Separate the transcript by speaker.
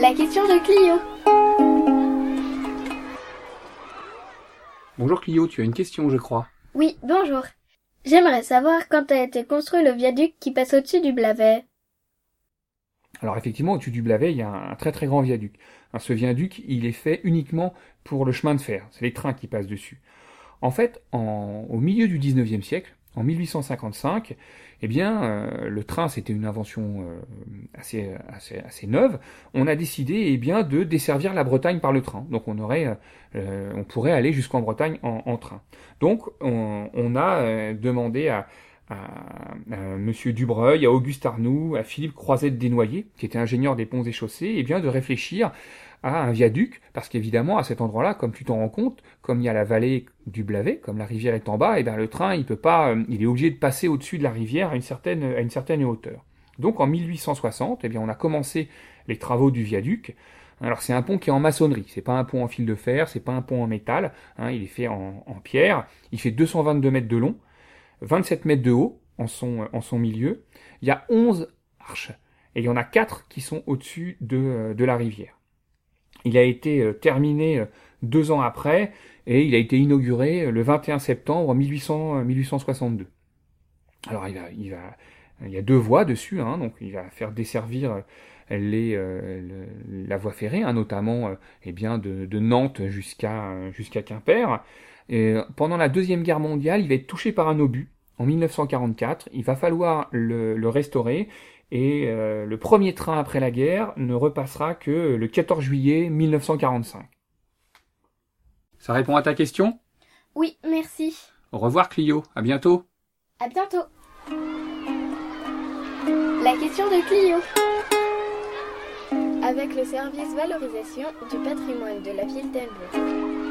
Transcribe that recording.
Speaker 1: La question de Clio.
Speaker 2: Bonjour Clio, tu as une question, je crois.
Speaker 1: Oui, bonjour. J'aimerais savoir quand a été construit le viaduc qui passe au-dessus du Blavet.
Speaker 2: Alors effectivement, au-dessus du Blavet, il y a un très très grand viaduc. Hein, ce viaduc, il est fait uniquement pour le chemin de fer. C'est les trains qui passent dessus. En fait, au milieu du 19e siècle, en 1855, eh bien, euh, le train, c'était une invention euh, assez, assez, assez, neuve. On a décidé, eh bien, de desservir la Bretagne par le train. Donc, on aurait, euh, on pourrait aller jusqu'en Bretagne en, train. Donc, on, a demandé à, à, Monsieur Dubreuil, à Auguste Arnoux, à Philippe Croisette-Desnoyers, qui était ingénieur des ponts et chaussées, eh bien, de réfléchir un viaduc, parce qu'évidemment, à cet endroit-là, comme tu t'en rends compte, comme il y a la vallée du Blavet, comme la rivière est en bas, et eh bien le train, il peut pas, euh, il est obligé de passer au-dessus de la rivière à une certaine, à une certaine hauteur. Donc en 1860, eh bien on a commencé les travaux du viaduc. Alors c'est un pont qui est en maçonnerie, c'est pas un pont en fil de fer, c'est pas un pont en métal, hein, il est fait en, pierre, il fait 222 mètres de long, 27 mètres de haut en son, en son milieu, il y a 11 arches, et il y en a 4 qui sont au-dessus de, euh, de la rivière. Il a été euh, terminé euh, deux ans après et il a été inauguré euh, le 21 septembre 1800, 1862. Alors il, va, il, va, il y a deux voies dessus, hein, donc il va faire desservir la voie ferrée, hein, notamment eh bien de, Nantes jusqu'à Quimper. Et pendant la deuxième guerre mondiale, il va être touché par un obus en 1944. Il va falloir le restaurer et euh, le premier train après la guerre ne repassera que le 14 juillet 1945. Ça répond à ta question?
Speaker 1: Oui, merci.
Speaker 2: Au revoir Clio, à bientôt.
Speaker 1: À bientôt. La question de Clio. Avec le service valorisation du patrimoine de la ville d'Elbeuf.